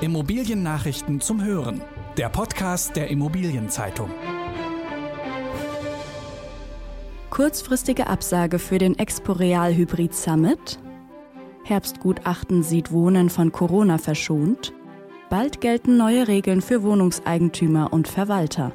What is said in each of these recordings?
Immobiliennachrichten zum Hören. Der Podcast der Immobilienzeitung. Kurzfristige Absage für den Expo Real Hybrid Summit. Herbstgutachten sieht Wohnen von Corona verschont. Bald gelten neue Regeln für Wohnungseigentümer und Verwalter.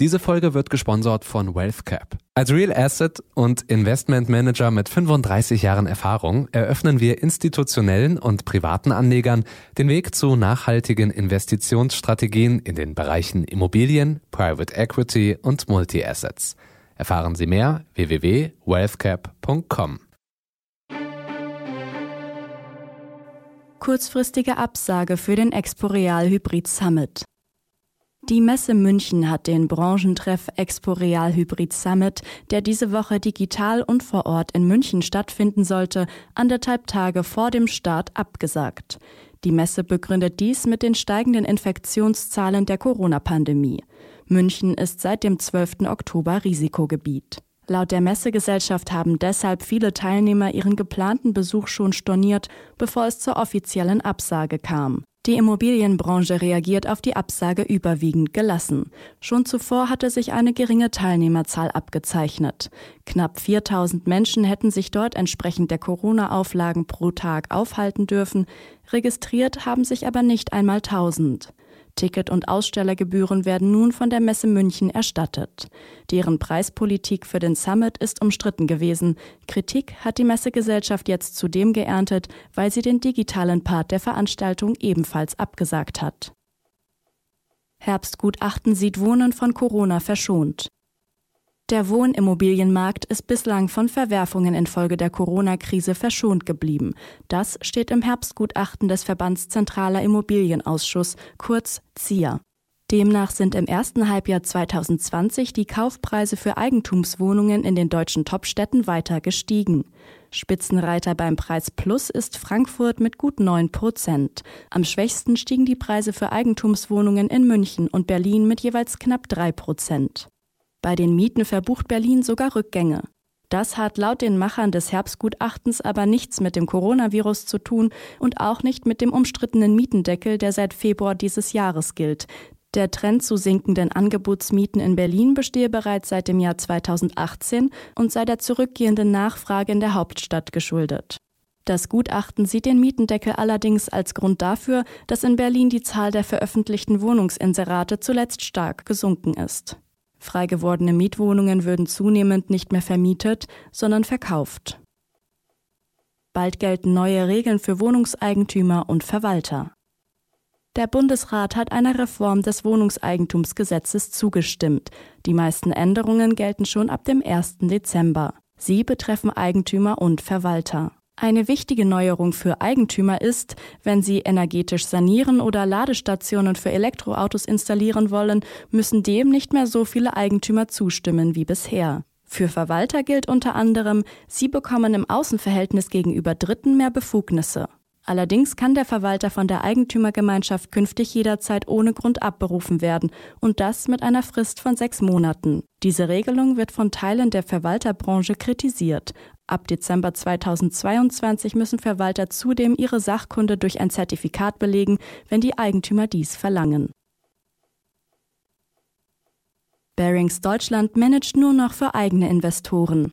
Diese Folge wird gesponsert von WealthCap. Als Real Asset und Investment Manager mit 35 Jahren Erfahrung eröffnen wir institutionellen und privaten Anlegern den Weg zu nachhaltigen Investitionsstrategien in den Bereichen Immobilien, Private Equity und Multi-Assets. Erfahren Sie mehr www.wealthcap.com. Kurzfristige Absage für den Expo Real Hybrid Summit. Die Messe München hat den Branchentreff Expo Real Hybrid Summit, der diese Woche digital und vor Ort in München stattfinden sollte, anderthalb Tage vor dem Start abgesagt. Die Messe begründet dies mit den steigenden Infektionszahlen der Corona-Pandemie. München ist seit dem 12. Oktober Risikogebiet. Laut der Messegesellschaft haben deshalb viele Teilnehmer ihren geplanten Besuch schon storniert, bevor es zur offiziellen Absage kam. Die Immobilienbranche reagiert auf die Absage überwiegend gelassen. Schon zuvor hatte sich eine geringe Teilnehmerzahl abgezeichnet. Knapp 4000 Menschen hätten sich dort entsprechend der Corona-Auflagen pro Tag aufhalten dürfen. Registriert haben sich aber nicht einmal 1000. Ticket- und Ausstellergebühren werden nun von der Messe München erstattet. Deren Preispolitik für den Summit ist umstritten gewesen. Kritik hat die Messegesellschaft jetzt zudem geerntet, weil sie den digitalen Part der Veranstaltung ebenfalls abgesagt hat. Herbstgutachten sieht Wohnen von Corona verschont. Der Wohnimmobilienmarkt ist bislang von Verwerfungen infolge der Corona-Krise verschont geblieben. Das steht im Herbstgutachten des Verbands Zentraler Immobilienausschuss, kurz ZIA. Demnach sind im ersten Halbjahr 2020 die Kaufpreise für Eigentumswohnungen in den deutschen Topstädten weiter gestiegen. Spitzenreiter beim Preis Plus ist Frankfurt mit gut 9 Prozent. Am schwächsten stiegen die Preise für Eigentumswohnungen in München und Berlin mit jeweils knapp 3 Prozent. Bei den Mieten verbucht Berlin sogar Rückgänge. Das hat laut den Machern des Herbstgutachtens aber nichts mit dem Coronavirus zu tun und auch nicht mit dem umstrittenen Mietendeckel, der seit Februar dieses Jahres gilt. Der Trend zu sinkenden Angebotsmieten in Berlin bestehe bereits seit dem Jahr 2018 und sei der zurückgehenden Nachfrage in der Hauptstadt geschuldet. Das Gutachten sieht den Mietendeckel allerdings als Grund dafür, dass in Berlin die Zahl der veröffentlichten Wohnungsinserate zuletzt stark gesunken ist. Frei gewordene Mietwohnungen würden zunehmend nicht mehr vermietet, sondern verkauft. Bald gelten neue Regeln für Wohnungseigentümer und Verwalter. Der Bundesrat hat einer Reform des Wohnungseigentumsgesetzes zugestimmt. Die meisten Änderungen gelten schon ab dem 1. Dezember. Sie betreffen Eigentümer und Verwalter. Eine wichtige Neuerung für Eigentümer ist, wenn sie energetisch sanieren oder Ladestationen für Elektroautos installieren wollen, müssen dem nicht mehr so viele Eigentümer zustimmen wie bisher. Für Verwalter gilt unter anderem, sie bekommen im Außenverhältnis gegenüber Dritten mehr Befugnisse. Allerdings kann der Verwalter von der Eigentümergemeinschaft künftig jederzeit ohne Grund abberufen werden und das mit einer Frist von sechs Monaten. Diese Regelung wird von Teilen der Verwalterbranche kritisiert. Ab Dezember 2022 müssen Verwalter zudem ihre Sachkunde durch ein Zertifikat belegen, wenn die Eigentümer dies verlangen. Barings Deutschland managt nur noch für eigene Investoren.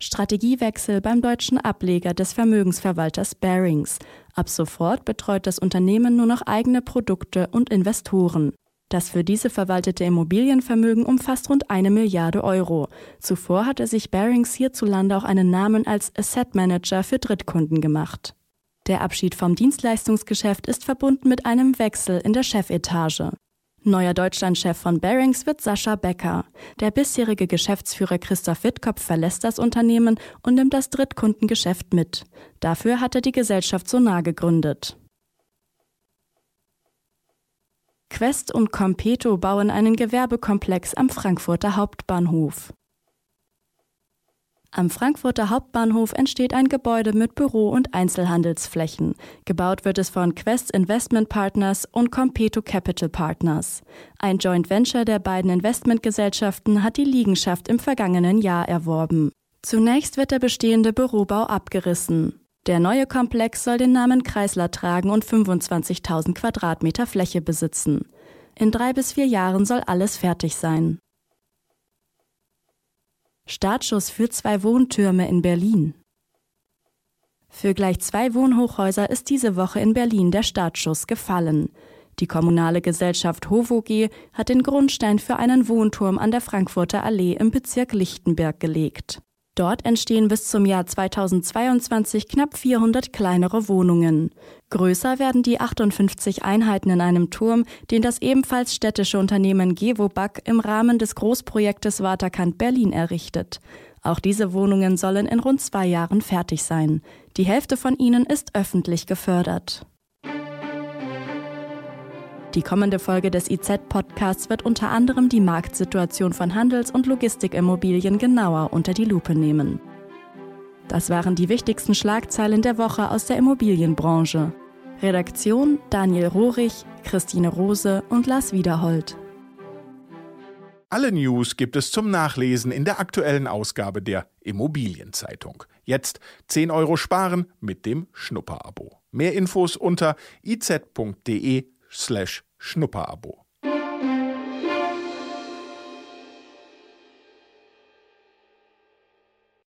Strategiewechsel beim deutschen Ableger des Vermögensverwalters Barings. Ab sofort betreut das Unternehmen nur noch eigene Produkte und Investoren. Das für diese verwaltete Immobilienvermögen umfasst rund eine Milliarde Euro. Zuvor hatte sich Barings hierzulande auch einen Namen als Asset Manager für Drittkunden gemacht. Der Abschied vom Dienstleistungsgeschäft ist verbunden mit einem Wechsel in der Chefetage. Neuer Deutschlandchef von Barings wird Sascha Becker. Der bisherige Geschäftsführer Christoph Wittkopf verlässt das Unternehmen und nimmt das Drittkundengeschäft mit. Dafür hat er die Gesellschaft Sonar gegründet. Quest und Competo bauen einen Gewerbekomplex am Frankfurter Hauptbahnhof. Am Frankfurter Hauptbahnhof entsteht ein Gebäude mit Büro- und Einzelhandelsflächen. Gebaut wird es von Quest Investment Partners und Competo Capital Partners. Ein Joint Venture der beiden Investmentgesellschaften hat die Liegenschaft im vergangenen Jahr erworben. Zunächst wird der bestehende Bürobau abgerissen. Der neue Komplex soll den Namen Kreisler tragen und 25.000 Quadratmeter Fläche besitzen. In drei bis vier Jahren soll alles fertig sein. Startschuss für zwei Wohntürme in Berlin. Für gleich zwei Wohnhochhäuser ist diese Woche in Berlin der Startschuss gefallen. Die kommunale Gesellschaft HOVOG hat den Grundstein für einen Wohnturm an der Frankfurter Allee im Bezirk Lichtenberg gelegt. Dort entstehen bis zum Jahr 2022 knapp 400 kleinere Wohnungen. Größer werden die 58 Einheiten in einem Turm, den das ebenfalls städtische Unternehmen Gewobag im Rahmen des Großprojektes Waterkant Berlin errichtet. Auch diese Wohnungen sollen in rund zwei Jahren fertig sein. Die Hälfte von ihnen ist öffentlich gefördert. Die kommende Folge des IZ-Podcasts wird unter anderem die Marktsituation von Handels- und Logistikimmobilien genauer unter die Lupe nehmen. Das waren die wichtigsten Schlagzeilen der Woche aus der Immobilienbranche. Redaktion Daniel Rohrig, Christine Rose und Lars Wiederhold. Alle News gibt es zum Nachlesen in der aktuellen Ausgabe der Immobilienzeitung. Jetzt 10 Euro sparen mit dem Schnupperabo. Mehr Infos unter iz.de slash Schnupperabo.